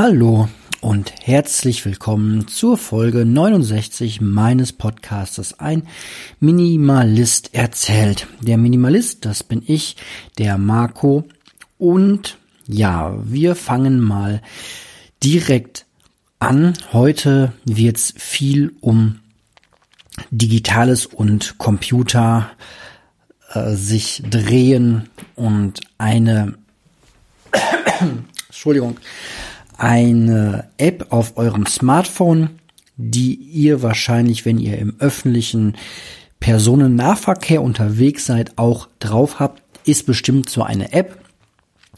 Hallo und herzlich willkommen zur Folge 69 meines Podcastes Ein Minimalist erzählt. Der Minimalist, das bin ich, der Marco. Und ja, wir fangen mal direkt an. Heute wird es viel um Digitales und Computer äh, sich drehen und eine Entschuldigung, eine App auf eurem Smartphone, die ihr wahrscheinlich, wenn ihr im öffentlichen Personennahverkehr unterwegs seid, auch drauf habt, ist bestimmt so eine App,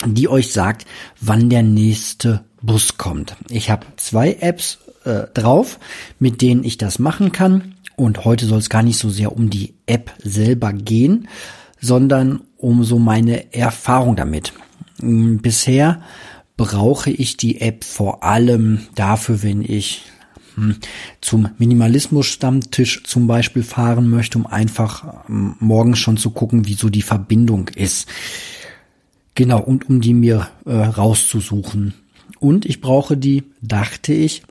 die euch sagt, wann der nächste Bus kommt. Ich habe zwei Apps äh, drauf, mit denen ich das machen kann. Und heute soll es gar nicht so sehr um die App selber gehen, sondern um so meine Erfahrung damit. Hm, bisher brauche ich die App vor allem dafür, wenn ich hm, zum Minimalismus-Stammtisch zum Beispiel fahren möchte, um einfach hm, morgens schon zu gucken, wie so die Verbindung ist. Genau, und um die mir äh, rauszusuchen. Und ich brauche die, dachte ich,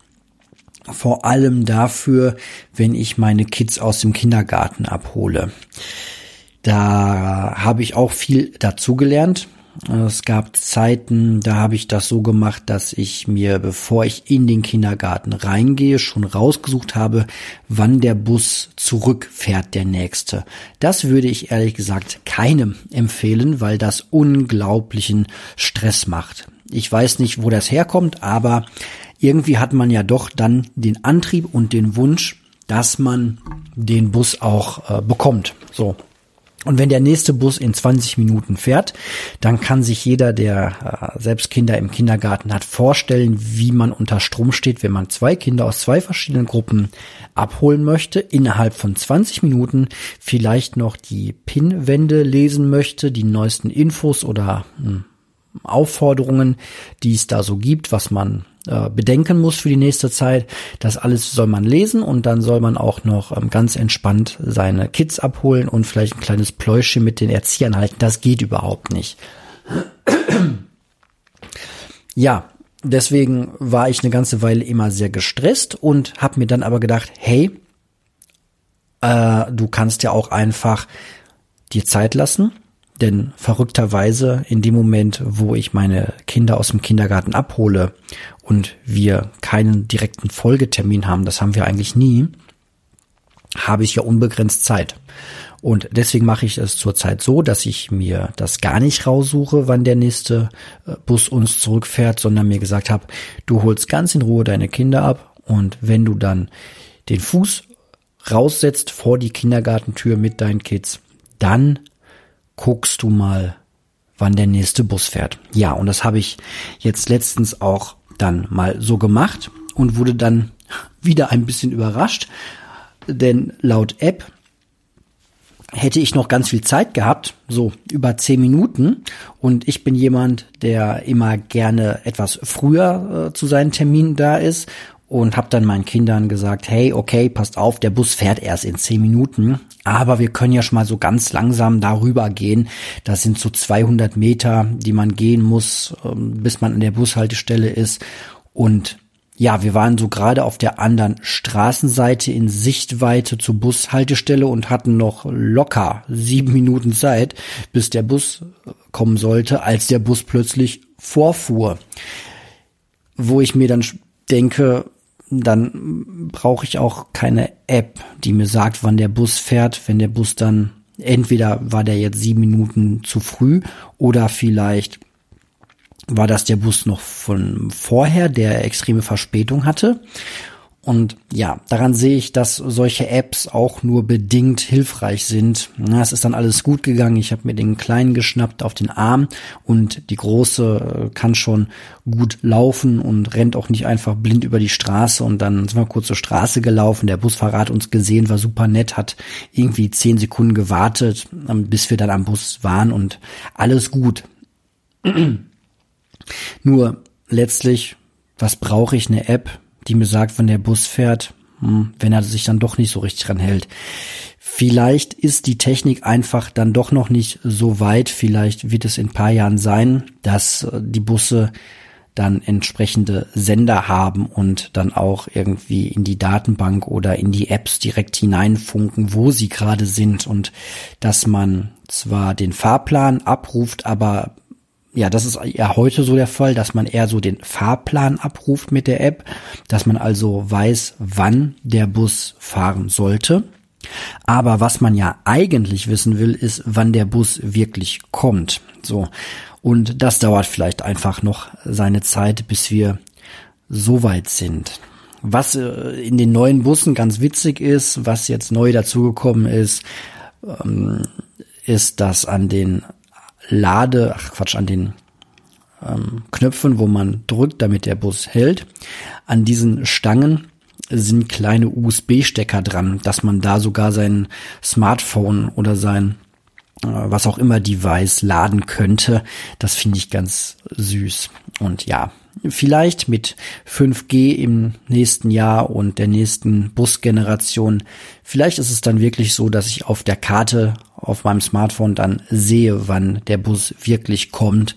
vor allem dafür, wenn ich meine Kids aus dem Kindergarten abhole. Da habe ich auch viel dazugelernt. Es gab Zeiten, da habe ich das so gemacht, dass ich mir, bevor ich in den Kindergarten reingehe, schon rausgesucht habe, wann der Bus zurückfährt, der nächste. Das würde ich ehrlich gesagt keinem empfehlen, weil das unglaublichen Stress macht. Ich weiß nicht, wo das herkommt, aber irgendwie hat man ja doch dann den Antrieb und den Wunsch, dass man den Bus auch äh, bekommt. So. Und wenn der nächste Bus in 20 Minuten fährt, dann kann sich jeder, der äh, selbst Kinder im Kindergarten hat, vorstellen, wie man unter Strom steht, wenn man zwei Kinder aus zwei verschiedenen Gruppen abholen möchte, innerhalb von 20 Minuten vielleicht noch die Pinwände lesen möchte, die neuesten Infos oder hm, Aufforderungen, die es da so gibt, was man äh, bedenken muss für die nächste Zeit. Das alles soll man lesen und dann soll man auch noch ähm, ganz entspannt seine Kids abholen und vielleicht ein kleines Pläuschen mit den Erziehern halten. Das geht überhaupt nicht. ja, deswegen war ich eine ganze Weile immer sehr gestresst und habe mir dann aber gedacht, hey, äh, du kannst ja auch einfach dir Zeit lassen denn verrückterweise in dem Moment, wo ich meine Kinder aus dem Kindergarten abhole und wir keinen direkten Folgetermin haben, das haben wir eigentlich nie, habe ich ja unbegrenzt Zeit. Und deswegen mache ich es zurzeit so, dass ich mir das gar nicht raussuche, wann der nächste äh, Bus uns zurückfährt, sondern mir gesagt habe, du holst ganz in Ruhe deine Kinder ab und wenn du dann den Fuß raussetzt vor die Kindergartentür mit deinen Kids, dann guckst du mal, wann der nächste Bus fährt. Ja, und das habe ich jetzt letztens auch dann mal so gemacht und wurde dann wieder ein bisschen überrascht, denn laut App hätte ich noch ganz viel Zeit gehabt, so über zehn Minuten. Und ich bin jemand, der immer gerne etwas früher äh, zu seinen Terminen da ist und habe dann meinen Kindern gesagt, hey, okay, passt auf, der Bus fährt erst in zehn Minuten, aber wir können ja schon mal so ganz langsam darüber gehen. Das sind so 200 Meter, die man gehen muss, ähm, bis man an der Bushaltestelle ist. Und ja, wir waren so gerade auf der anderen Straßenseite in Sichtweite zur Bushaltestelle und hatten noch locker sieben Minuten Zeit, bis der Bus kommen sollte, als der Bus plötzlich vorfuhr. Wo ich mir dann denke, dann brauche ich auch keine App, die mir sagt, wann der Bus fährt, wenn der Bus dann entweder war der jetzt sieben Minuten zu früh oder vielleicht war das der Bus noch von vorher, der extreme Verspätung hatte. Und ja, daran sehe ich, dass solche Apps auch nur bedingt hilfreich sind. Na, es ist dann alles gut gegangen. Ich habe mir den kleinen geschnappt auf den Arm und die große äh, kann schon gut laufen und rennt auch nicht einfach blind über die Straße. Und dann sind wir kurz zur Straße gelaufen. Der Busfahrer hat uns gesehen, war super nett, hat irgendwie zehn Sekunden gewartet, ähm, bis wir dann am Bus waren und alles gut. nur letztlich, was brauche ich eine App? Die mir sagt, wenn der Bus fährt, hm, wenn er sich dann doch nicht so richtig dran hält. Vielleicht ist die Technik einfach dann doch noch nicht so weit. Vielleicht wird es in ein paar Jahren sein, dass äh, die Busse dann entsprechende Sender haben und dann auch irgendwie in die Datenbank oder in die Apps direkt hineinfunken, wo sie gerade sind und dass man zwar den Fahrplan abruft, aber ja, das ist ja heute so der Fall, dass man eher so den Fahrplan abruft mit der App, dass man also weiß, wann der Bus fahren sollte. Aber was man ja eigentlich wissen will, ist, wann der Bus wirklich kommt. So. Und das dauert vielleicht einfach noch seine Zeit, bis wir so weit sind. Was äh, in den neuen Bussen ganz witzig ist, was jetzt neu dazugekommen ist, ähm, ist, dass an den Lade, ach Quatsch, an den ähm, Knöpfen, wo man drückt, damit der Bus hält. An diesen Stangen sind kleine USB-Stecker dran, dass man da sogar sein Smartphone oder sein äh, was auch immer Device laden könnte. Das finde ich ganz süß. Und ja, vielleicht mit 5G im nächsten Jahr und der nächsten Busgeneration, vielleicht ist es dann wirklich so, dass ich auf der Karte auf meinem Smartphone dann sehe, wann der Bus wirklich kommt.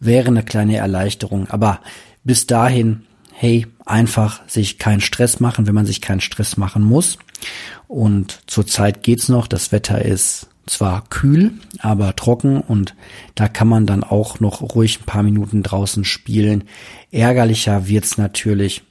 Wäre eine kleine Erleichterung. Aber bis dahin, hey, einfach sich keinen Stress machen, wenn man sich keinen Stress machen muss. Und zurzeit geht's noch. Das Wetter ist zwar kühl, aber trocken und da kann man dann auch noch ruhig ein paar Minuten draußen spielen. Ärgerlicher wird's natürlich,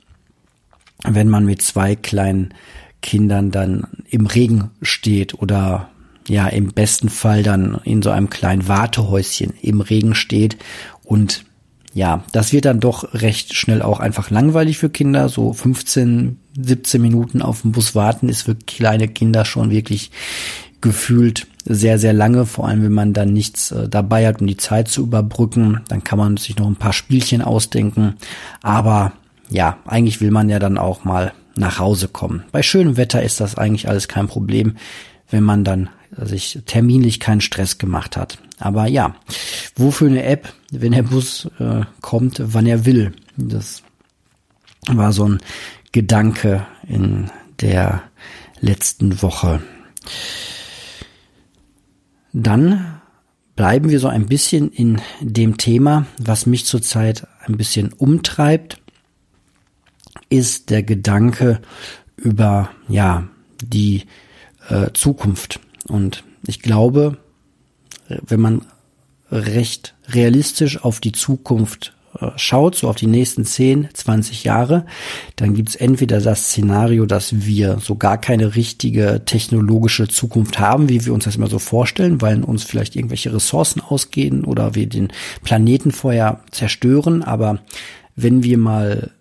wenn man mit zwei kleinen Kindern dann im Regen steht oder ja im besten Fall dann in so einem kleinen Wartehäuschen im Regen steht und ja, das wird dann doch recht schnell auch einfach langweilig für Kinder. So 15, 17 Minuten auf dem Bus warten ist für kleine Kinder schon wirklich gefühlt sehr, sehr lange, vor allem wenn man dann nichts äh, dabei hat, um die Zeit zu überbrücken. Dann kann man sich noch ein paar Spielchen ausdenken. Aber ja, eigentlich will man ja dann auch mal nach Hause kommen. Bei schönem Wetter ist das eigentlich alles kein Problem, wenn man dann sich terminlich keinen Stress gemacht hat. Aber ja, wofür eine App, wenn der Bus äh, kommt, wann er will? Das war so ein Gedanke in der letzten Woche. Dann bleiben wir so ein bisschen in dem Thema, was mich zurzeit ein bisschen umtreibt, ist der Gedanke über, ja, die äh, Zukunft. Und ich glaube, wenn man recht realistisch auf die Zukunft äh, schaut, so auf die nächsten 10, 20 Jahre, dann gibt's entweder das Szenario, dass wir so gar keine richtige technologische Zukunft haben, wie wir uns das immer so vorstellen, weil uns vielleicht irgendwelche Ressourcen ausgehen oder wir den Planeten vorher zerstören. Aber wenn wir mal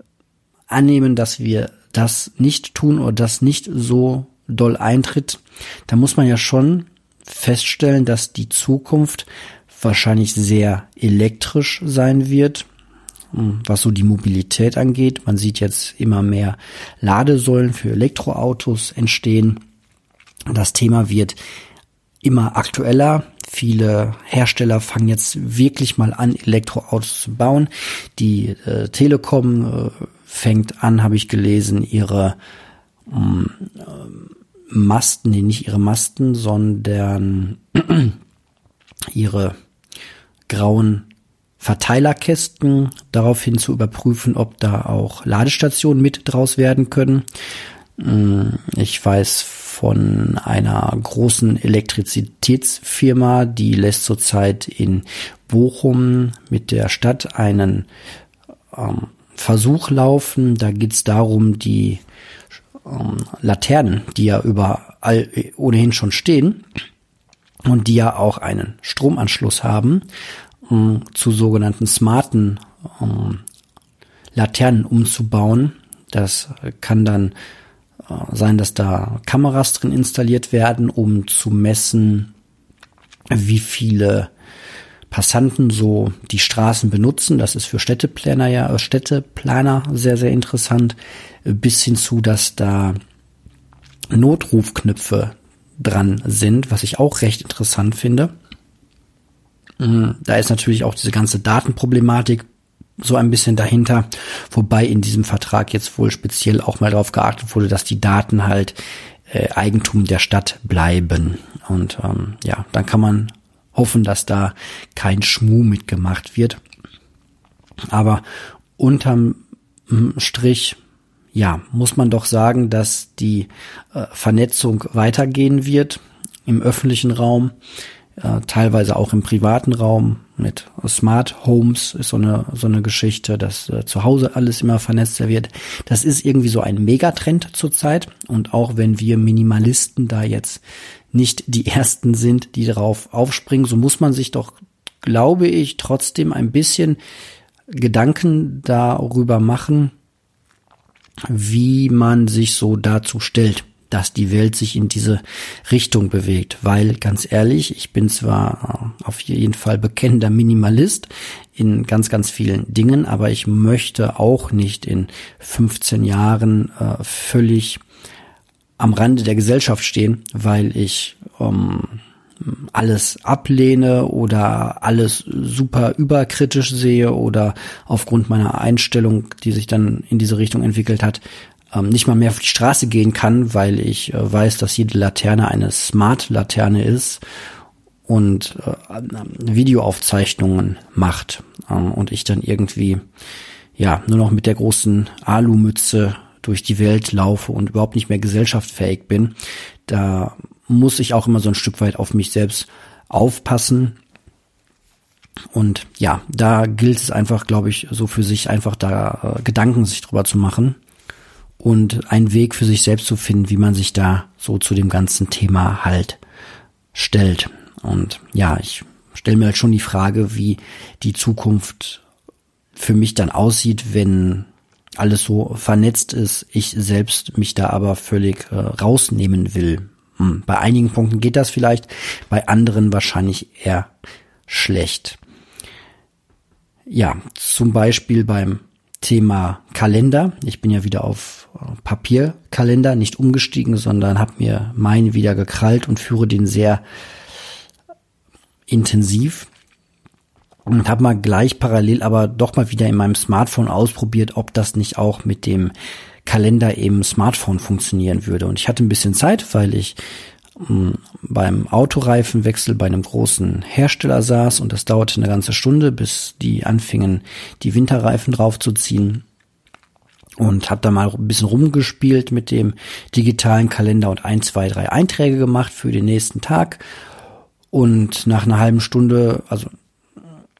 annehmen, dass wir das nicht tun oder das nicht so doll eintritt, dann muss man ja schon feststellen, dass die Zukunft wahrscheinlich sehr elektrisch sein wird, hm, was so die Mobilität angeht. Man sieht jetzt immer mehr Ladesäulen für Elektroautos entstehen. Das Thema wird immer aktueller. Viele Hersteller fangen jetzt wirklich mal an, Elektroautos zu bauen. Die äh, Telekom äh, fängt an, habe ich gelesen, ihre ähm, Masten, nee, nicht ihre Masten, sondern ihre grauen Verteilerkästen daraufhin zu überprüfen, ob da auch Ladestationen mit draus werden können. Mm, ich weiß von einer großen Elektrizitätsfirma, die lässt zurzeit in Bochum mit der Stadt einen ähm, Versuch laufen. Da geht es darum, die ähm, Laternen, die ja überall ohnehin schon stehen und die ja auch einen Stromanschluss haben, ähm, zu sogenannten smarten ähm, Laternen umzubauen. Das kann dann äh, sein, dass da Kameras drin installiert werden, um zu messen, wie viele Passanten so die Straßen benutzen. Das ist für Städteplaner ja, äh, Städteplaner sehr, sehr interessant. Bis hin zu, dass da Notrufknöpfe dran sind, was ich auch recht interessant finde. Mm, da ist natürlich auch diese ganze Datenproblematik so ein bisschen dahinter, wobei in diesem Vertrag jetzt wohl speziell auch mal darauf geachtet wurde, dass die Daten halt äh, Eigentum der Stadt bleiben. Und ähm, ja, dann kann man hoffen, dass da kein Schmuh mitgemacht wird. Aber unterm Strich, ja, muss man doch sagen, dass die äh, Vernetzung weitergehen wird im öffentlichen Raum, äh, teilweise auch im privaten Raum mit Smart Homes ist so eine so eine Geschichte, dass äh, zu Hause alles immer vernetzter wird. Das ist irgendwie so ein Megatrend zurzeit und auch wenn wir Minimalisten da jetzt nicht die ersten sind, die darauf aufspringen, so muss man sich doch glaube ich trotzdem ein bisschen Gedanken darüber machen, wie man sich so dazu stellt dass die Welt sich in diese Richtung bewegt. Weil ganz ehrlich, ich bin zwar äh, auf jeden Fall bekennender Minimalist in ganz, ganz vielen Dingen, aber ich möchte auch nicht in 15 Jahren äh, völlig am Rande der Gesellschaft stehen, weil ich ähm, alles ablehne oder alles super überkritisch sehe oder aufgrund meiner Einstellung, die sich dann in diese Richtung entwickelt hat, ähm, nicht mal mehr auf die Straße gehen kann, weil ich äh, weiß, dass jede Laterne eine Smart-Laterne ist und äh, Videoaufzeichnungen macht ähm, und ich dann irgendwie ja nur noch mit der großen Alumütze durch die Welt laufe und überhaupt nicht mehr gesellschaftsfähig bin, da muss ich auch immer so ein Stück weit auf mich selbst aufpassen. Und ja, da gilt es einfach, glaube ich, so für sich einfach da äh, Gedanken sich drüber zu machen und einen Weg für sich selbst zu finden, wie man sich da so zu dem ganzen Thema halt stellt. Und ja, ich stelle mir halt schon die Frage, wie die Zukunft für mich dann aussieht, wenn alles so vernetzt ist, ich selbst mich da aber völlig äh, rausnehmen will. Hm, bei einigen Punkten geht das vielleicht, bei anderen wahrscheinlich eher schlecht. Ja, zum Beispiel beim Thema Kalender. Ich bin ja wieder auf äh, Papierkalender nicht umgestiegen, sondern habe mir meinen wieder gekrallt und führe den sehr intensiv und habe mal gleich parallel aber doch mal wieder in meinem Smartphone ausprobiert, ob das nicht auch mit dem Kalender im Smartphone funktionieren würde. Und ich hatte ein bisschen Zeit, weil ich beim Autoreifenwechsel bei einem großen Hersteller saß und das dauerte eine ganze Stunde, bis die anfingen, die Winterreifen draufzuziehen und habe da mal ein bisschen rumgespielt mit dem digitalen Kalender und ein, zwei, drei Einträge gemacht für den nächsten Tag. Und nach einer halben Stunde, also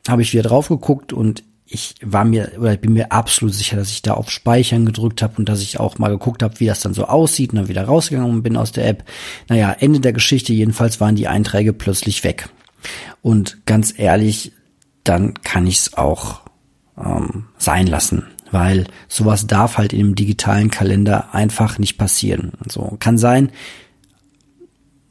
habe ich wieder drauf geguckt und ich war mir oder bin mir absolut sicher, dass ich da auf Speichern gedrückt habe und dass ich auch mal geguckt habe, wie das dann so aussieht und dann wieder rausgegangen bin aus der App. Naja, Ende der Geschichte jedenfalls waren die Einträge plötzlich weg. Und ganz ehrlich, dann kann ich es auch ähm, sein lassen, weil sowas darf halt in einem digitalen Kalender einfach nicht passieren. So kann sein,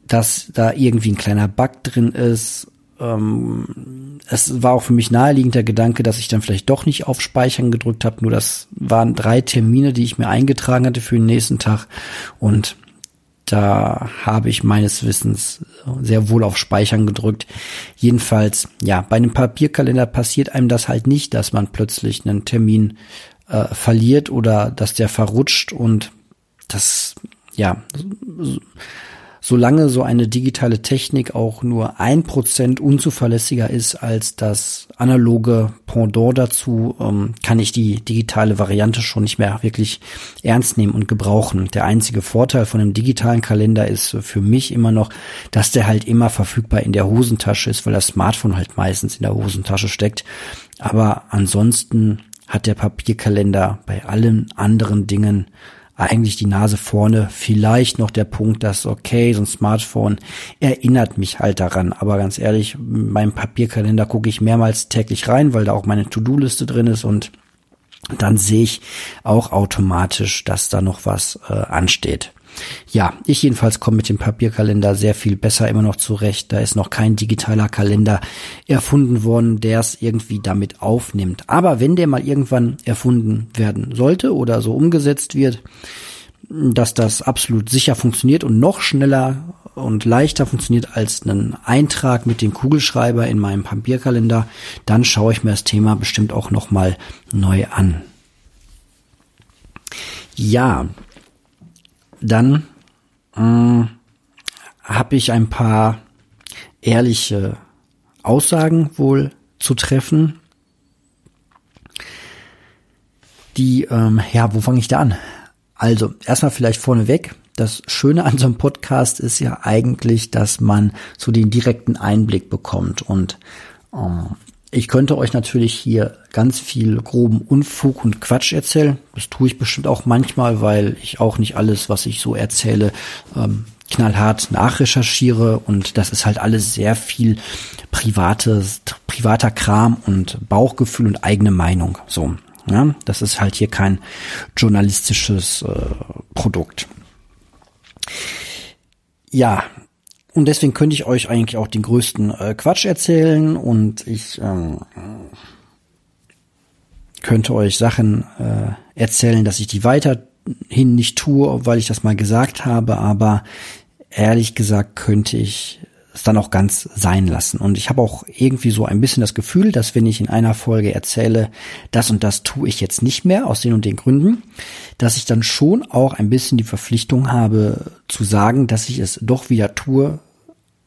dass da irgendwie ein kleiner Bug drin ist ähm, es war auch für mich naheliegend der Gedanke, dass ich dann vielleicht doch nicht auf Speichern gedrückt habe. Nur das waren drei Termine, die ich mir eingetragen hatte für den nächsten Tag. Und da habe ich meines Wissens sehr wohl auf Speichern gedrückt. Jedenfalls, ja, bei einem Papierkalender passiert einem das halt nicht, dass man plötzlich einen Termin äh, verliert oder dass der verrutscht und das, ja, solange so eine digitale Technik auch nur ein Prozent unzuverlässiger ist als das analoge Pendant dazu, ähm, kann ich die digitale Variante schon nicht mehr wirklich ernst nehmen und gebrauchen. Der einzige Vorteil von einem digitalen Kalender ist für mich immer noch, dass der halt immer verfügbar in der Hosentasche ist, weil das Smartphone halt meistens in der Hosentasche steckt. Aber ansonsten hat der Papierkalender bei allen anderen Dingen eigentlich die Nase vorne. Vielleicht noch der Punkt, dass okay, so ein Smartphone erinnert mich halt daran. Aber ganz ehrlich, meinem Papierkalender gucke ich mehrmals täglich rein, weil da auch meine To-Do-Liste drin ist und dann sehe ich auch automatisch, dass da noch was äh, ansteht. Ja, ich jedenfalls komme mit dem Papierkalender sehr viel besser immer noch zurecht. Da ist noch kein digitaler Kalender erfunden worden, der es irgendwie damit aufnimmt. Aber wenn der mal irgendwann erfunden werden sollte oder so umgesetzt wird, dass das absolut sicher funktioniert und noch schneller und leichter funktioniert als ein Eintrag mit dem Kugelschreiber in meinem Papierkalender, dann schaue ich mir das Thema bestimmt auch noch mal neu an. Ja, dann äh, habe ich ein paar ehrliche Aussagen wohl zu treffen. die, ähm, ja, wo fange ich da an? Also, erstmal vielleicht vorneweg. Das Schöne an so einem Podcast ist ja eigentlich, dass man so den direkten Einblick bekommt. Und ähm, ich könnte euch natürlich hier ganz viel groben Unfug und Quatsch erzählen. Das tue ich bestimmt auch manchmal, weil ich auch nicht alles, was ich so erzähle, ähm, knallhart nachrecherchiere und das ist halt alles sehr viel privates, privater Kram und Bauchgefühl und eigene Meinung. So, ja, das ist halt hier kein journalistisches äh, Produkt. Ja, und deswegen könnte ich euch eigentlich auch den größten äh, Quatsch erzählen und ich ähm, könnte euch Sachen äh, erzählen, dass ich die weiterhin nicht tue, weil ich das mal gesagt habe, aber ehrlich gesagt könnte ich es dann auch ganz sein lassen. Und ich habe auch irgendwie so ein bisschen das Gefühl, dass wenn ich in einer Folge erzähle, das und das tue ich jetzt nicht mehr aus den und den Gründen, dass ich dann schon auch ein bisschen die Verpflichtung habe zu sagen, dass ich es doch wieder tue,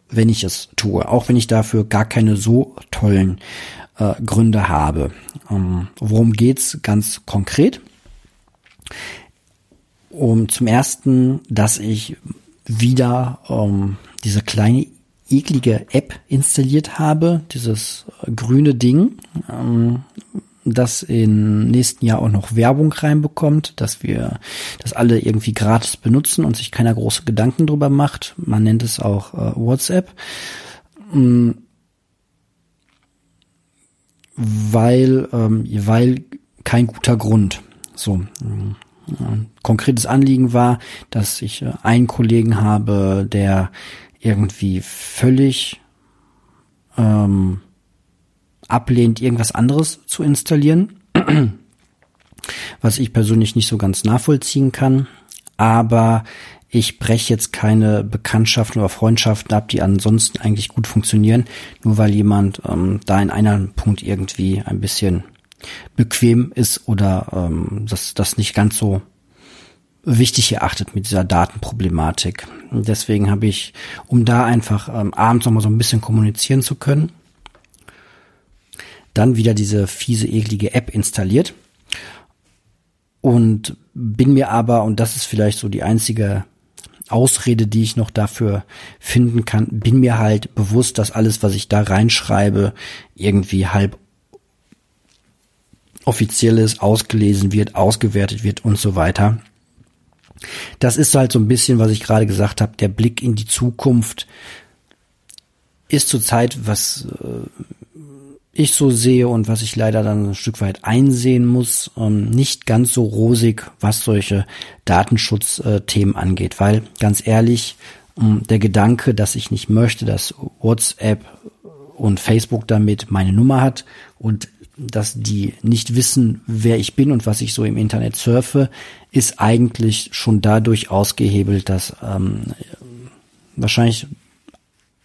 wenn ich es tue, auch wenn ich dafür gar keine so tollen äh, Gründe habe. Ähm, worum geht's ganz konkret? Um zum ersten, dass ich wieder ähm, diese kleine eklige App installiert habe, dieses äh, grüne Ding, ähm, das im nächsten Jahr auch noch Werbung reinbekommt, dass wir das alle irgendwie gratis benutzen und sich keiner große Gedanken drüber macht. Man nennt es auch äh, WhatsApp. Ähm, weil, ähm, weil kein guter Grund. So. Ein konkretes Anliegen war, dass ich äh, einen Kollegen habe, der irgendwie völlig ähm, ablehnt, irgendwas anderes zu installieren, was ich persönlich nicht so ganz nachvollziehen kann. Aber ich breche jetzt keine Bekanntschaften oder Freundschaften ab, die ansonsten eigentlich gut funktionieren, nur weil jemand ähm, da in einem Punkt irgendwie ein bisschen bequem ist oder ähm, das, das nicht ganz so wichtig erachtet mit dieser Datenproblematik. Deswegen habe ich, um da einfach ähm, abends nochmal so ein bisschen kommunizieren zu können, dann wieder diese fiese, eklige App installiert und bin mir aber, und das ist vielleicht so die einzige Ausrede, die ich noch dafür finden kann, bin mir halt bewusst, dass alles, was ich da reinschreibe, irgendwie halb offizielles ausgelesen wird, ausgewertet wird und so weiter. Das ist halt so ein bisschen, was ich gerade gesagt habe, der Blick in die Zukunft ist zurzeit, was äh, ich so sehe und was ich leider dann ein Stück weit einsehen muss, ähm, nicht ganz so rosig, was solche Datenschutzthemen angeht. Weil ganz ehrlich, ähm, der Gedanke, dass ich nicht möchte, dass WhatsApp und Facebook damit meine Nummer hat und dass die nicht wissen, wer ich bin und was ich so im Internet surfe, ist eigentlich schon dadurch ausgehebelt, dass ähm, wahrscheinlich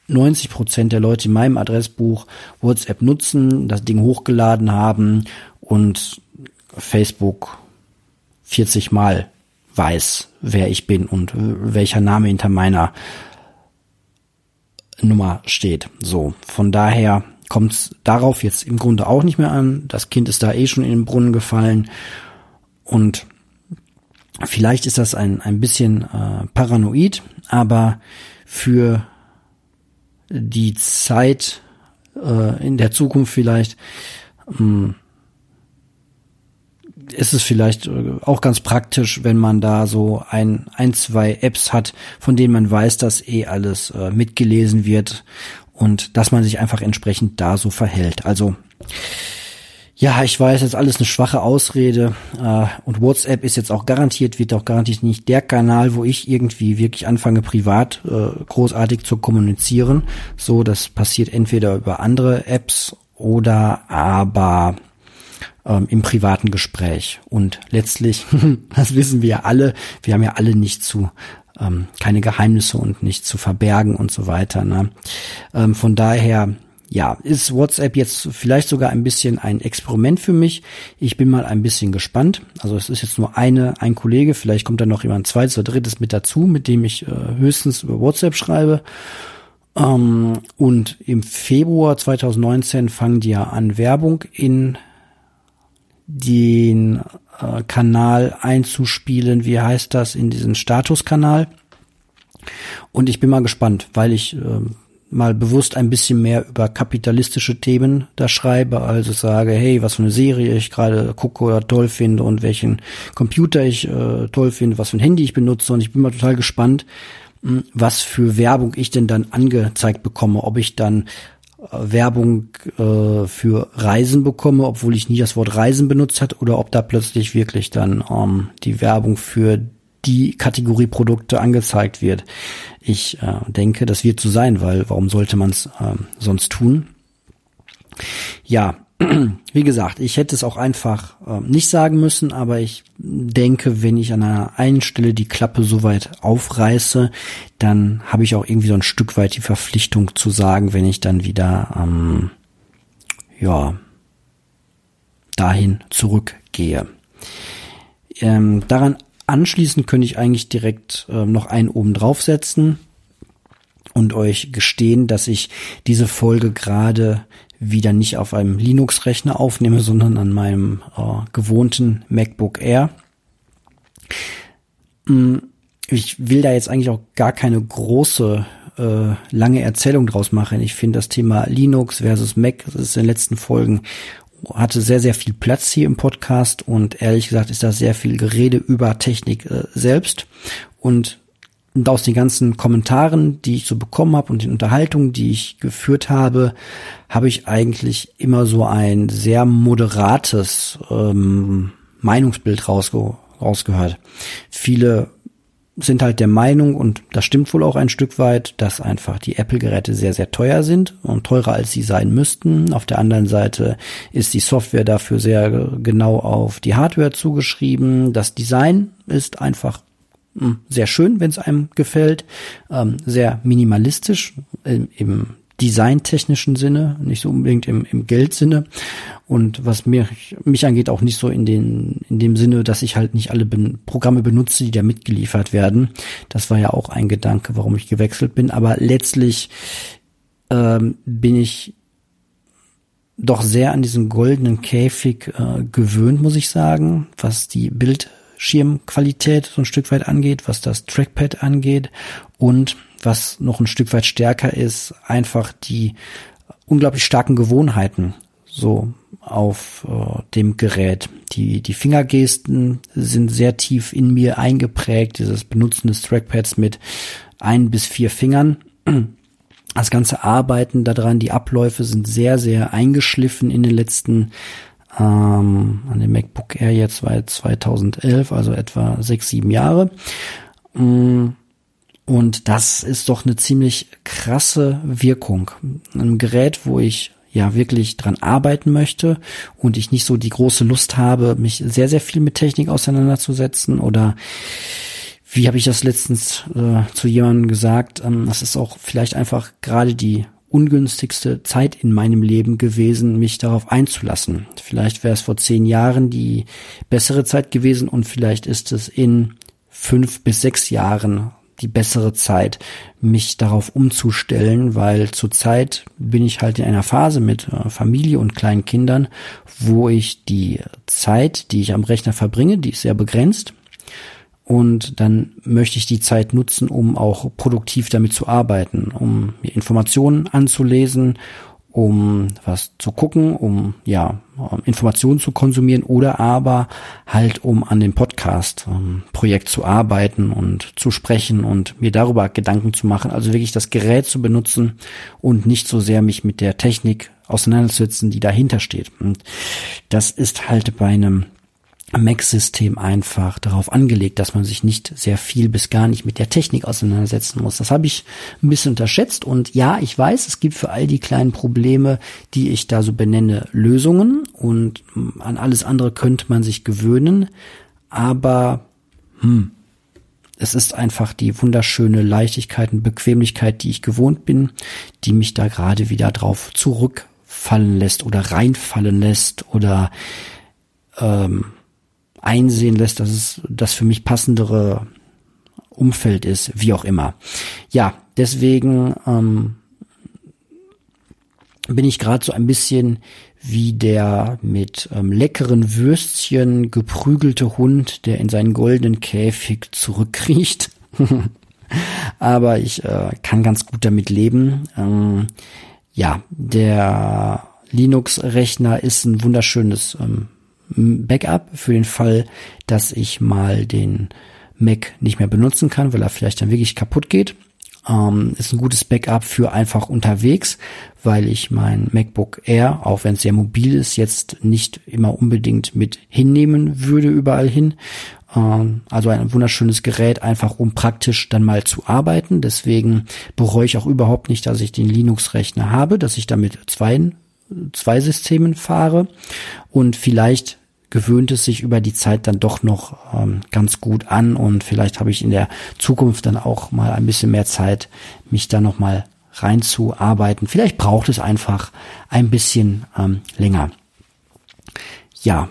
90 Prozent der Leute in meinem Adressbuch WhatsApp nutzen, das Ding hochgeladen haben und Facebook 40 Mal weiß, wer ich bin und welcher Name hinter meiner Nummer steht. So, von daher kommt es darauf jetzt im Grunde auch nicht mehr an. Das Kind ist da eh schon in den Brunnen gefallen und vielleicht ist das ein, ein bisschen äh, paranoid, aber für die Zeit äh, in der Zukunft vielleicht ähm, ist es vielleicht äh, auch ganz praktisch, wenn man da so ein, ein, zwei Apps hat, von denen man weiß, dass eh alles äh, mitgelesen wird und dass man sich einfach entsprechend da so verhält. Also ja, ich weiß, jetzt alles eine schwache Ausrede äh, und WhatsApp ist jetzt auch garantiert, wird auch garantiert nicht der Kanal, wo ich irgendwie wirklich anfange, privat äh, großartig zu kommunizieren. So, das passiert entweder über andere Apps oder aber ähm, im privaten Gespräch. Und letztlich, das wissen wir ja alle, wir haben ja alle nicht zu ähm, keine Geheimnisse und nicht zu verbergen und so weiter. Ne? Ähm, von daher, ja, ist WhatsApp jetzt vielleicht sogar ein bisschen ein Experiment für mich. Ich bin mal ein bisschen gespannt. Also es ist jetzt nur eine, ein Kollege, vielleicht kommt da noch jemand zweites oder drittes mit dazu, mit dem ich äh, höchstens über WhatsApp schreibe. Ähm, und im Februar 2019 fangen die ja an, Werbung in den äh, Kanal einzuspielen, wie heißt das, in diesen Statuskanal. Und ich bin mal gespannt, weil ich äh, mal bewusst ein bisschen mehr über kapitalistische Themen da schreibe, also sage, hey, was für eine Serie ich gerade gucke oder toll finde und welchen Computer ich äh, toll finde, was für ein Handy ich benutze. Und ich bin mal total gespannt, hm, was für Werbung ich denn dann angezeigt bekomme, ob ich dann äh, Werbung äh, für Reisen bekomme, obwohl ich nie das Wort Reisen benutzt hat, oder ob da plötzlich wirklich dann ähm, die Werbung für die Kategorie Produkte angezeigt wird. Ich äh, denke, das wird so sein, weil warum sollte man es äh, sonst tun? Ja, wie gesagt, ich hätte es auch einfach äh, nicht sagen müssen, aber ich denke, wenn ich an einer einen Stelle die Klappe so weit aufreiße, dann habe ich auch irgendwie so ein Stück weit die Verpflichtung zu sagen, wenn ich dann wieder ähm, ja dahin zurückgehe. Ähm, daran Anschließend könnte ich eigentlich direkt äh, noch einen oben draufsetzen und euch gestehen, dass ich diese Folge gerade wieder nicht auf einem Linux-Rechner aufnehme, sondern an meinem äh, gewohnten MacBook Air. Mm, ich will da jetzt eigentlich auch gar keine große äh, lange Erzählung draus machen. Ich finde das Thema Linux versus Mac, das ist in den letzten Folgen hatte sehr, sehr viel Platz hier im Podcast und ehrlich gesagt ist da sehr viel Gerede über Technik äh, selbst. Und aus den ganzen Kommentaren, die ich so bekommen habe und den Unterhaltungen, die ich geführt habe, habe ich eigentlich immer so ein sehr moderates ähm, Meinungsbild rausge rausgehört. Viele sind halt der Meinung, und das stimmt wohl auch ein Stück weit, dass einfach die Apple-Geräte sehr, sehr teuer sind und teurer als sie sein müssten. Auf der anderen Seite ist die Software dafür sehr genau auf die Hardware zugeschrieben. Das Design ist einfach hm, sehr schön, wenn es einem gefällt, ähm, sehr minimalistisch im, im designtechnischen Sinne, nicht so unbedingt im, im Geldsinne. Und was mir, mich angeht, auch nicht so in, den, in dem Sinne, dass ich halt nicht alle ben Programme benutze, die da mitgeliefert werden. Das war ja auch ein Gedanke, warum ich gewechselt bin. Aber letztlich ähm, bin ich doch sehr an diesen goldenen Käfig äh, gewöhnt, muss ich sagen, was die Bildschirmqualität so ein Stück weit angeht, was das Trackpad angeht und was noch ein Stück weit stärker ist, einfach die unglaublich starken Gewohnheiten so auf äh, dem Gerät. Die, die Fingergesten sind sehr tief in mir eingeprägt, dieses Benutzen des Trackpads mit ein bis vier Fingern. Das ganze Arbeiten daran, die Abläufe sind sehr, sehr eingeschliffen in den letzten, ähm, an dem MacBook Air jetzt war 2011, also etwa sechs, sieben Jahre. Mm und das ist doch eine ziemlich krasse Wirkung. Ein Gerät, wo ich ja wirklich dran arbeiten möchte und ich nicht so die große Lust habe, mich sehr, sehr viel mit Technik auseinanderzusetzen oder wie habe ich das letztens äh, zu jemandem gesagt, ähm, das ist auch vielleicht einfach gerade die ungünstigste Zeit in meinem Leben gewesen, mich darauf einzulassen. Vielleicht wäre es vor zehn Jahren die bessere Zeit gewesen und vielleicht ist es in fünf bis sechs Jahren die bessere Zeit, mich darauf umzustellen, weil zurzeit bin ich halt in einer Phase mit äh, Familie und kleinen Kindern, wo ich die Zeit, die ich am Rechner verbringe, die ist sehr begrenzt. Und dann möchte ich die Zeit nutzen, um auch produktiv damit zu arbeiten, um mir Informationen anzulesen, um was zu gucken, um ja Informationen zu konsumieren oder aber halt um an dem Podcast-Projekt ähm, zu arbeiten und zu sprechen und mir darüber Gedanken zu machen. Also wirklich das Gerät zu benutzen und nicht so sehr mich mit der Technik auseinanderzusetzen, die dahinter steht. Und das ist halt bei einem Mac-System einfach darauf angelegt, dass man sich nicht sehr viel bis gar nicht mit der Technik auseinandersetzen muss. Das habe ich ein bisschen unterschätzt und ja, ich weiß, es gibt für all die kleinen Probleme, die ich da so benenne, Lösungen und an alles andere könnte man sich gewöhnen, aber hm, es ist einfach die wunderschöne Leichtigkeit und Bequemlichkeit, die ich gewohnt bin, die mich da gerade wieder drauf zurückfallen lässt oder reinfallen lässt oder ähm, einsehen lässt, dass es das für mich passendere Umfeld ist, wie auch immer. Ja, deswegen ähm, bin ich gerade so ein bisschen wie der mit ähm, leckeren Würstchen geprügelte Hund, der in seinen goldenen Käfig zurückkriecht. Aber ich äh, kann ganz gut damit leben. Ähm, ja, der Linux-Rechner ist ein wunderschönes ähm, Backup für den Fall, dass ich mal den Mac nicht mehr benutzen kann, weil er vielleicht dann wirklich kaputt geht. Ähm, ist ein gutes Backup für einfach unterwegs, weil ich mein MacBook Air, auch wenn es sehr mobil ist, jetzt nicht immer unbedingt mit hinnehmen würde überall hin. Ähm, also ein wunderschönes Gerät, einfach um praktisch dann mal zu arbeiten. Deswegen bereue ich auch überhaupt nicht, dass ich den Linux-Rechner habe, dass ich damit zwei, zwei Systemen fahre und vielleicht gewöhnt es sich über die Zeit dann doch noch ähm, ganz gut an und vielleicht habe ich in der Zukunft dann auch mal ein bisschen mehr Zeit, mich da noch mal reinzuarbeiten. Vielleicht braucht es einfach ein bisschen ähm, länger. Ja,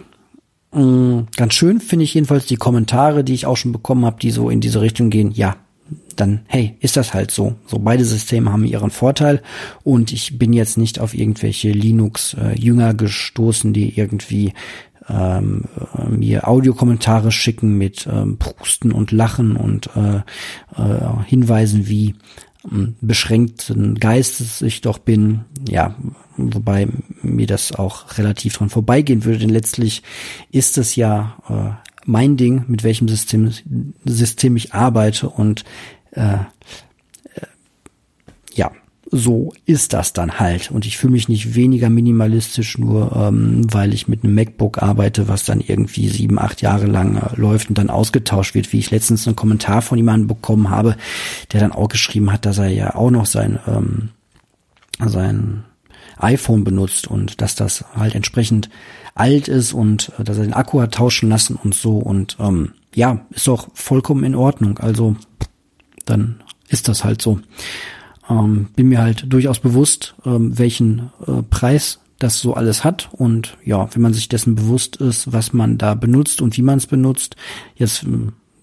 mh, ganz schön finde ich jedenfalls die Kommentare, die ich auch schon bekommen habe, die so in diese Richtung gehen. Ja, dann hey, ist das halt so. So beide Systeme haben ihren Vorteil und ich bin jetzt nicht auf irgendwelche Linux äh, gestoßen, die irgendwie ähm, äh, mir Audiokommentare schicken mit ähm, Prusten und Lachen und äh, äh, Hinweisen, wie ähm, beschränkten Geistes ich doch bin. Ja, wobei mir das auch relativ dran vorbeigehen würde, denn letztlich ist es ja äh, mein Ding, mit welchem System, System ich arbeite und äh, äh, ja, so ist das dann halt. Und ich fühle mich nicht weniger minimalistisch, nur ähm, weil ich mit einem MacBook arbeite, was dann irgendwie sieben, acht Jahre lang äh, läuft und dann ausgetauscht wird, wie ich letztens einen Kommentar von jemandem bekommen habe, der dann auch geschrieben hat, dass er ja auch noch sein, ähm, sein iPhone benutzt und dass das halt entsprechend alt ist und äh, dass er den Akku hat tauschen lassen und so. Und ähm, ja, ist doch vollkommen in Ordnung. Also dann ist das halt so. Ähm, bin mir halt durchaus bewusst, ähm, welchen äh, Preis das so alles hat. Und ja, wenn man sich dessen bewusst ist, was man da benutzt und wie man es benutzt, jetzt äh,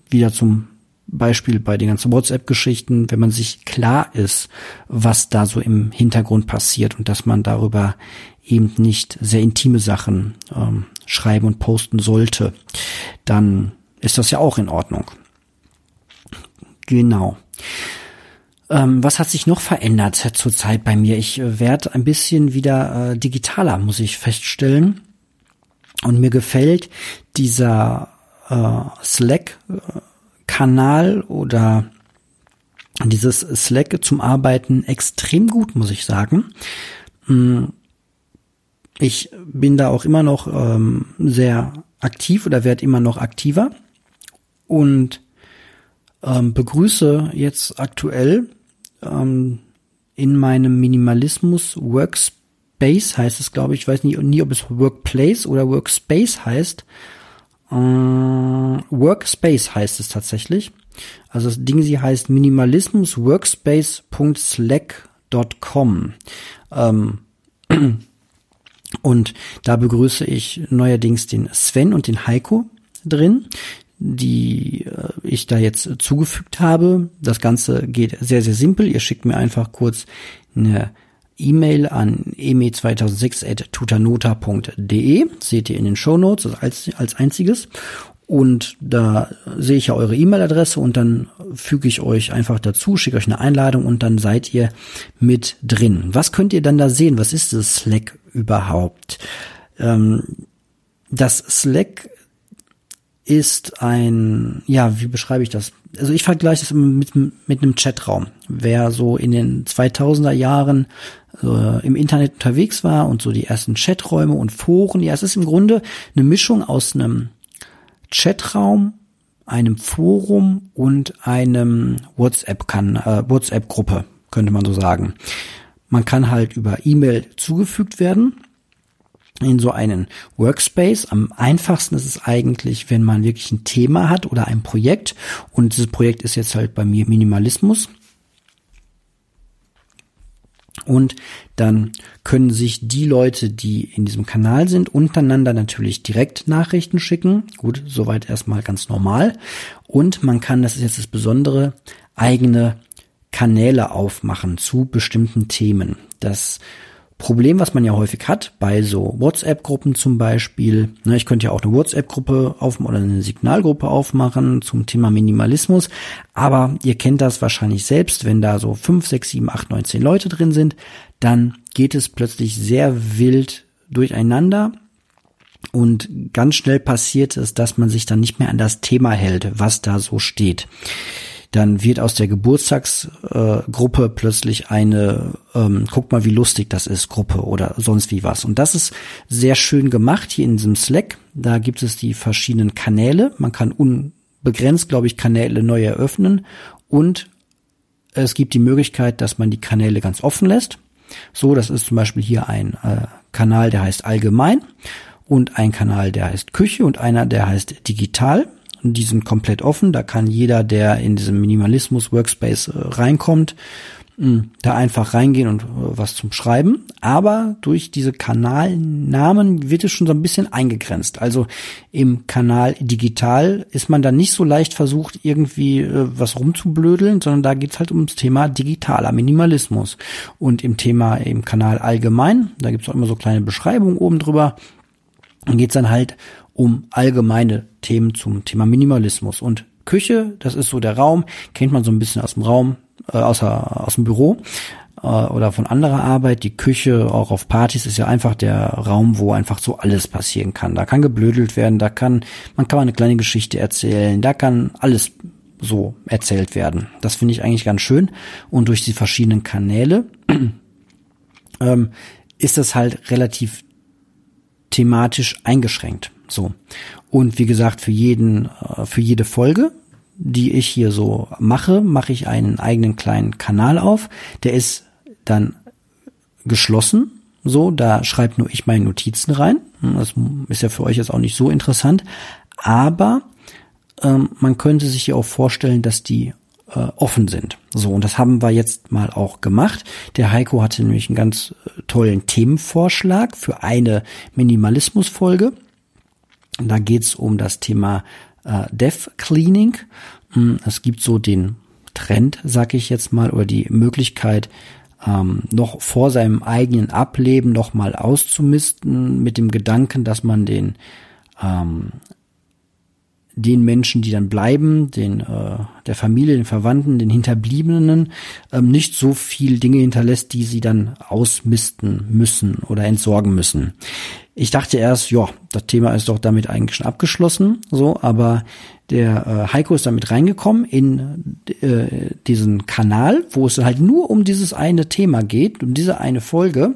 wieder zum Beispiel bei den ganzen WhatsApp-Geschichten, wenn man sich klar ist, was da so im Hintergrund passiert und dass man darüber eben nicht sehr intime Sachen ähm, schreiben und posten sollte, dann ist das ja auch in Ordnung. Genau. Ähm, was hat sich noch verändert zurzeit bei mir? Ich äh, werde ein bisschen wieder äh, digitaler, muss ich feststellen. Und mir gefällt dieser äh, Slack-Kanal oder dieses Slack zum Arbeiten extrem gut, muss ich sagen. Mm, ich bin da auch immer noch ähm, sehr aktiv oder werde immer noch aktiver und ähm, begrüße jetzt aktuell ähm, in meinem Minimalismus Workspace heißt es, glaube ich. Ich weiß nie, nie, ob es Workplace oder Workspace heißt. Äh, Workspace heißt es tatsächlich. Also das Ding sie heißt Minimalismus Workspace.slack.com. Ähm, und da begrüße ich neuerdings den Sven und den Heiko drin die äh, ich da jetzt zugefügt habe. Das Ganze geht sehr, sehr simpel. Ihr schickt mir einfach kurz eine E-Mail an eme2006.tutanota.de. Seht ihr in den Show Notes als, als einziges. Und da sehe ich ja eure E-Mail-Adresse und dann füge ich euch einfach dazu, schicke euch eine Einladung und dann seid ihr mit drin. Was könnt ihr dann da sehen? Was ist das Slack überhaupt? Ähm, das Slack ist ein, ja, wie beschreibe ich das? Also ich vergleiche das mit, mit einem Chatraum. Wer so in den 2000er Jahren äh, im Internet unterwegs war und so die ersten Chaträume und Foren, ja, es ist im Grunde eine Mischung aus einem Chatraum, einem Forum und einem WhatsApp kann äh, WhatsApp könnte man so sagen. Man kann halt über E-Mail zugefügt werden in so einen Workspace. Am einfachsten ist es eigentlich, wenn man wirklich ein Thema hat oder ein Projekt. Und dieses Projekt ist jetzt halt bei mir Minimalismus. Und dann können sich die Leute, die in diesem Kanal sind, untereinander natürlich direkt Nachrichten schicken. Gut, soweit erstmal ganz normal. Und man kann, das ist jetzt das Besondere, eigene Kanäle aufmachen zu bestimmten Themen. Das Problem, was man ja häufig hat, bei so WhatsApp-Gruppen zum Beispiel, ne, ich könnte ja auch eine WhatsApp-Gruppe aufmachen oder eine Signalgruppe aufmachen zum Thema Minimalismus, aber ihr kennt das wahrscheinlich selbst, wenn da so fünf, sechs, sieben, acht, neun, zehn Leute drin sind, dann geht es plötzlich sehr wild durcheinander und ganz schnell passiert es, dass man sich dann nicht mehr an das Thema hält, was da so steht dann wird aus der Geburtstagsgruppe äh, plötzlich eine, ähm, guck mal, wie lustig das ist, Gruppe oder sonst wie was. Und das ist sehr schön gemacht hier in diesem Slack. Da gibt es die verschiedenen Kanäle. Man kann unbegrenzt, glaube ich, Kanäle neu eröffnen und es gibt die Möglichkeit, dass man die Kanäle ganz offen lässt. So, das ist zum Beispiel hier ein äh, Kanal, der heißt allgemein und ein Kanal, der heißt Küche und einer, der heißt digital die sind komplett offen. Da kann jeder, der in diesem Minimalismus Workspace äh, reinkommt, da einfach reingehen und äh, was zum Schreiben. Aber durch diese Kanalnamen wird es schon so ein bisschen eingegrenzt. Also im Kanal digital ist man dann nicht so leicht versucht, irgendwie äh, was rumzublödeln, sondern da geht's halt ums Thema digitaler Minimalismus. Und im Thema im Kanal allgemein, da gibt's auch immer so kleine Beschreibungen oben drüber, dann geht's dann halt um allgemeine Themen zum Thema Minimalismus. Und Küche, das ist so der Raum, kennt man so ein bisschen aus dem Raum, äh, außer, aus dem Büro äh, oder von anderer Arbeit. Die Küche, auch auf Partys, ist ja einfach der Raum, wo einfach so alles passieren kann. Da kann geblödelt werden, da kann, man kann mal eine kleine Geschichte erzählen, da kann alles so erzählt werden. Das finde ich eigentlich ganz schön. Und durch die verschiedenen Kanäle ähm, ist das halt relativ thematisch eingeschränkt. So. Und wie gesagt, für jeden, äh, für jede Folge, die ich hier so mache, mache ich einen eigenen kleinen Kanal auf. Der ist dann geschlossen. So, da schreibt nur ich meine Notizen rein. Das ist ja für euch jetzt auch nicht so interessant. Aber ähm, man könnte sich ja auch vorstellen, dass die äh, offen sind. So, und das haben wir jetzt mal auch gemacht. Der Heiko hatte nämlich einen ganz äh, tollen Themenvorschlag für eine Minimalismus-Folge. Da geht's um das Thema äh, Death Cleaning. Hm, es gibt so den Trend, sag ich jetzt mal, oder die Möglichkeit, ähm, noch vor seinem eigenen Ableben noch mal auszumisten mit dem Gedanken, dass man den ähm, den Menschen, die dann bleiben, den äh, der Familie, den Verwandten, den Hinterbliebenen ähm, nicht so viel Dinge hinterlässt, die sie dann ausmisten müssen oder entsorgen müssen. Ich dachte erst, ja, das Thema ist doch damit eigentlich schon abgeschlossen, so, aber der äh, Heiko ist damit reingekommen in äh, diesen Kanal, wo es halt nur um dieses eine Thema geht, um diese eine Folge.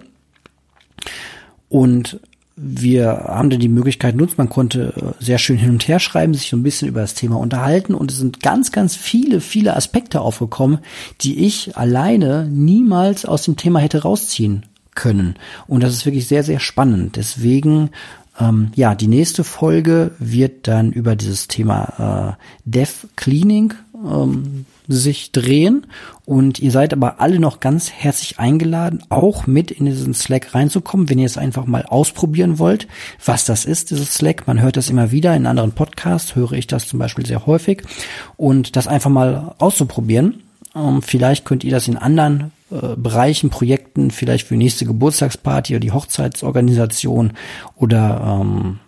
Und wir haben dann die Möglichkeit nutzt, man konnte äh, sehr schön hin und her schreiben, sich so ein bisschen über das Thema unterhalten und es sind ganz, ganz viele, viele Aspekte aufgekommen, die ich alleine niemals aus dem Thema hätte rausziehen können. Und das ist wirklich sehr, sehr spannend. Deswegen, ähm, ja, die nächste Folge wird dann über dieses Thema äh, Dev Cleaning ähm, sich drehen. Und ihr seid aber alle noch ganz herzlich eingeladen, auch mit in diesen Slack reinzukommen, wenn ihr es einfach mal ausprobieren wollt, was das ist, dieses Slack. Man hört das immer wieder in anderen Podcasts, höre ich das zum Beispiel sehr häufig. Und das einfach mal auszuprobieren. Ähm, vielleicht könnt ihr das in anderen äh, Bereichen, Projekten, vielleicht für die nächste Geburtstagsparty oder die Hochzeitsorganisation oder ähm,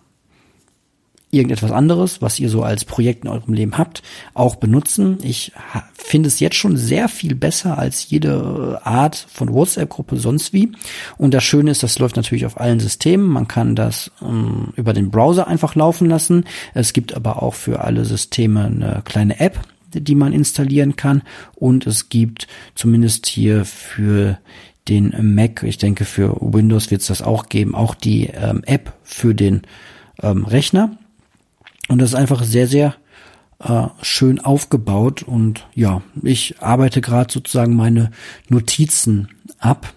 irgendetwas anderes, was ihr so als Projekt in eurem Leben habt, auch benutzen. Ich finde es jetzt schon sehr viel besser als jede Art von WhatsApp-Gruppe sonst wie. Und das Schöne ist, das läuft natürlich auf allen Systemen. Man kann das ähm, über den Browser einfach laufen lassen. Es gibt aber auch für alle Systeme eine kleine App, die man installieren kann. Und es gibt zumindest hier für den Mac, ich denke für Windows wird es das auch geben, auch die ähm, App für den ähm, Rechner und das ist einfach sehr, sehr äh, schön aufgebaut. Und ja, ich arbeite gerade sozusagen meine Notizen ab.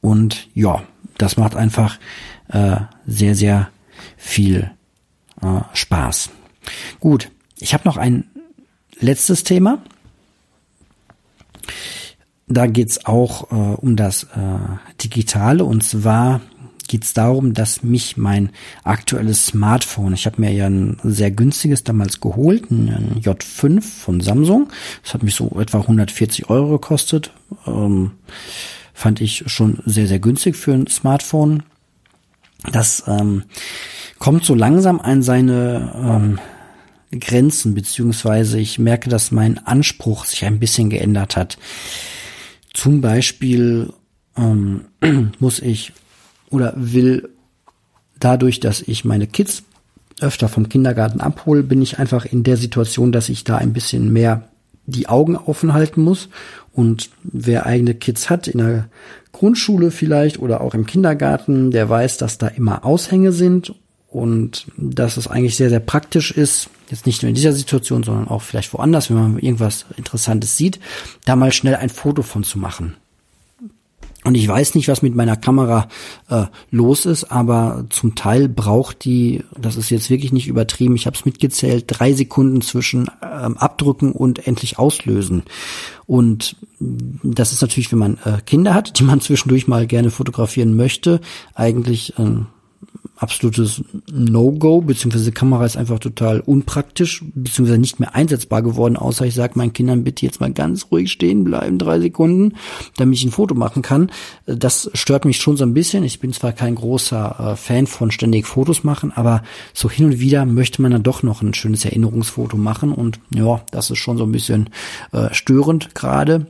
Und ja, das macht einfach äh, sehr, sehr viel äh, Spaß. Gut, ich habe noch ein letztes Thema. Da geht's auch äh, um das äh, Digitale und zwar geht es darum, dass mich mein aktuelles Smartphone, ich habe mir ja ein sehr günstiges damals geholt, ein J5 von Samsung. Das hat mich so etwa 140 Euro gekostet. Ähm, fand ich schon sehr, sehr günstig für ein Smartphone. Das ähm, kommt so langsam an seine ähm, Grenzen, beziehungsweise ich merke, dass mein Anspruch sich ein bisschen geändert hat. Zum Beispiel ähm, muss ich oder will dadurch, dass ich meine Kids öfter vom Kindergarten abhole, bin ich einfach in der Situation, dass ich da ein bisschen mehr die Augen offen halten muss. Und wer eigene Kids hat, in der Grundschule vielleicht oder auch im Kindergarten, der weiß, dass da immer Aushänge sind und dass es eigentlich sehr, sehr praktisch ist, jetzt nicht nur in dieser Situation, sondern auch vielleicht woanders, wenn man irgendwas Interessantes sieht, da mal schnell ein Foto von zu machen. Und ich weiß nicht, was mit meiner Kamera äh, los ist, aber zum Teil braucht die, das ist jetzt wirklich nicht übertrieben, ich habe es mitgezählt, drei Sekunden zwischen ähm, Abdrücken und endlich auslösen. Und das ist natürlich, wenn man äh, Kinder hat, die man zwischendurch mal gerne fotografieren möchte, eigentlich äh, absolutes No-Go, beziehungsweise Kamera ist einfach total unpraktisch, beziehungsweise nicht mehr einsetzbar geworden, außer ich sage meinen Kindern bitte jetzt mal ganz ruhig stehen bleiben, drei Sekunden, damit ich ein Foto machen kann. Das stört mich schon so ein bisschen. Ich bin zwar kein großer äh, Fan von ständig Fotos machen, aber so hin und wieder möchte man dann doch noch ein schönes Erinnerungsfoto machen und ja, das ist schon so ein bisschen äh, störend gerade.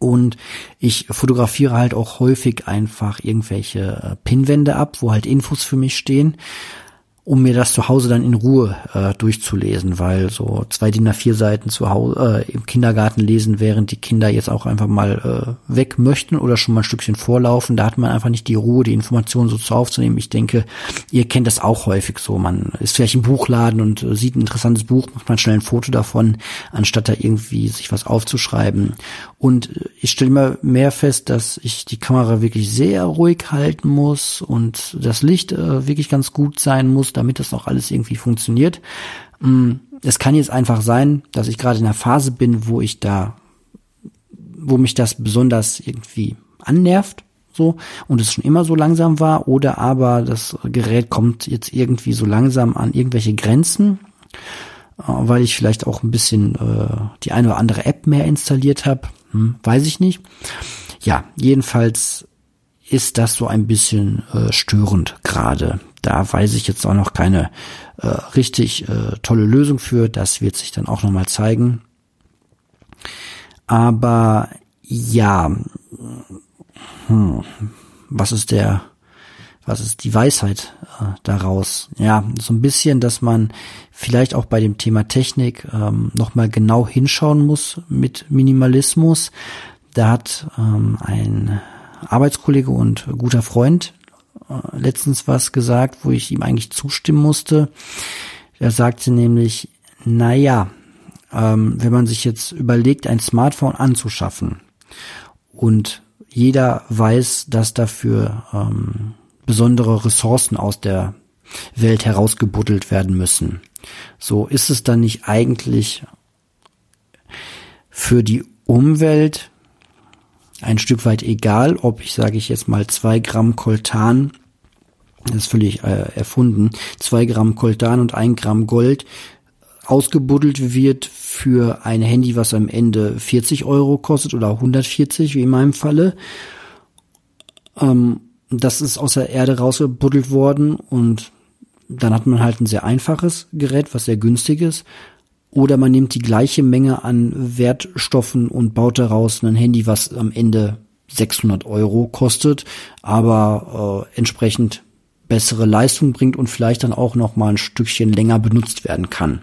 Und ich fotografiere halt auch häufig einfach irgendwelche äh, Pinwände ab, wo halt Infos für mich stehen um mir das zu Hause dann in Ruhe äh, durchzulesen, weil so zwei DIN A4 Seiten zu Hause äh, im Kindergarten lesen, während die Kinder jetzt auch einfach mal äh, weg möchten oder schon mal ein Stückchen vorlaufen, da hat man einfach nicht die Ruhe, die Informationen so zu aufzunehmen. Ich denke, ihr kennt das auch häufig so. Man ist vielleicht im Buchladen und äh, sieht ein interessantes Buch, macht man schnell ein Foto davon, anstatt da irgendwie sich was aufzuschreiben. Und äh, ich stelle immer mehr fest, dass ich die Kamera wirklich sehr ruhig halten muss und das Licht äh, wirklich ganz gut sein muss damit das noch alles irgendwie funktioniert. Mm, es kann jetzt einfach sein, dass ich gerade in einer Phase bin, wo ich da, wo mich das besonders irgendwie annervt, so, und es schon immer so langsam war, oder aber das Gerät kommt jetzt irgendwie so langsam an irgendwelche Grenzen, äh, weil ich vielleicht auch ein bisschen äh, die eine oder andere App mehr installiert habe, hm, weiß ich nicht. Ja, jedenfalls ist das so ein bisschen äh, störend gerade da weiß ich jetzt auch noch keine äh, richtig äh, tolle Lösung für. Das wird sich dann auch nochmal zeigen. Aber ja, hm, was ist der, was ist die Weisheit äh, daraus? Ja, so ein bisschen, dass man vielleicht auch bei dem Thema Technik ähm, nochmal genau hinschauen muss mit Minimalismus. Da hat ähm, ein Arbeitskollege und guter Freund letztens was gesagt, wo ich ihm eigentlich zustimmen musste. Er sagte nämlich, na ja, ähm, wenn man sich jetzt überlegt, ein Smartphone anzuschaffen und jeder weiß, dass dafür ähm, besondere Ressourcen aus der Welt herausgebuddelt werden müssen. So ist es dann nicht eigentlich für die Umwelt ein Stück weit egal, ob ich, sage ich jetzt mal, zwei Gramm Koltan, das ist völlig äh, erfunden, zwei Gramm Koltan und ein Gramm Gold ausgebuddelt wird für ein Handy, was am Ende 40 Euro kostet oder 140, wie in meinem Falle. Ähm, das ist aus der Erde rausgebuddelt worden und dann hat man halt ein sehr einfaches Gerät, was sehr günstig ist. Oder man nimmt die gleiche Menge an Wertstoffen und baut daraus ein Handy, was am Ende 600 Euro kostet, aber äh, entsprechend bessere Leistung bringt und vielleicht dann auch noch mal ein Stückchen länger benutzt werden kann.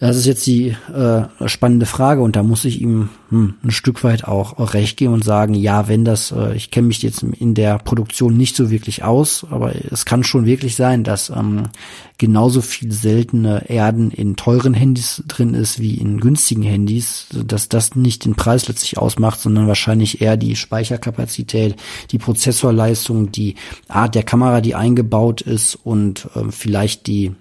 Das ist jetzt die äh, spannende Frage und da muss ich ihm hm, ein Stück weit auch, recht geben und sagen, ja, wenn das, äh, ich kenne mich jetzt in der Produktion nicht so wirklich aus, aber es kann schon wirklich sein, dass ähm, genauso viel seltene Erden in teuren Handys drin ist wie in günstigen Handys, dass das nicht den Preis letztlich ausmacht, sondern wahrscheinlich eher die Speicherkapazität, die Prozessorleistung, die Art der Kamera, die eingebaut ist und äh, vielleicht die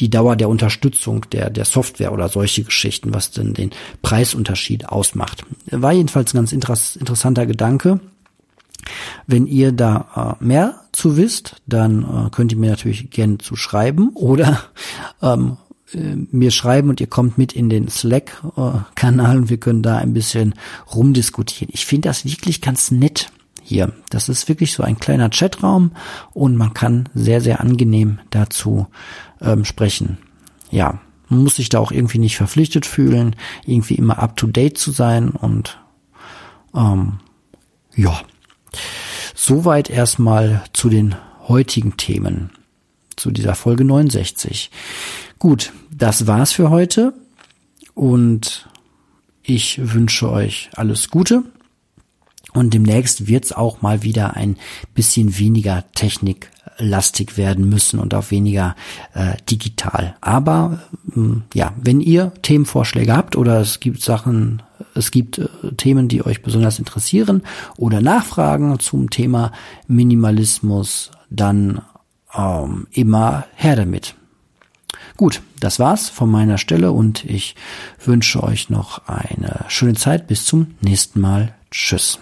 die Dauer der Unterstützung der, der Software oder solche Geschichten, was denn den Preisunterschied ausmacht. War jedenfalls ein ganz interessanter Gedanke. Wenn ihr da äh, mehr zu wisst, dann äh, könnt ihr mir natürlich gerne zu schreiben oder ähm, äh, mir schreiben und ihr kommt mit in den Slack-Kanal und wir können da ein bisschen rumdiskutieren. Ich finde das wirklich ganz nett hier. Das ist wirklich so ein kleiner Chatraum und man kann sehr, sehr angenehm dazu ähm, sprechen. Ja, man muss sich da auch irgendwie nicht verpflichtet fühlen, irgendwie immer up to date zu sein und ähm, ja. Soweit erstmal zu den heutigen Themen, zu dieser Folge 69. Gut, das war's für heute und ich wünsche euch alles Gute und demnächst wird's auch mal wieder ein bisschen weniger techniklastig werden müssen und auch weniger äh, digital. Aber ähm, ja, wenn ihr Themenvorschläge habt oder es gibt Sachen, es gibt äh, Themen, die euch besonders interessieren oder Nachfragen zum Thema Minimalismus, dann ähm, immer her damit. Gut, das war's von meiner Stelle und ich wünsche euch noch eine schöne Zeit. Bis zum nächsten Mal. Tschüss.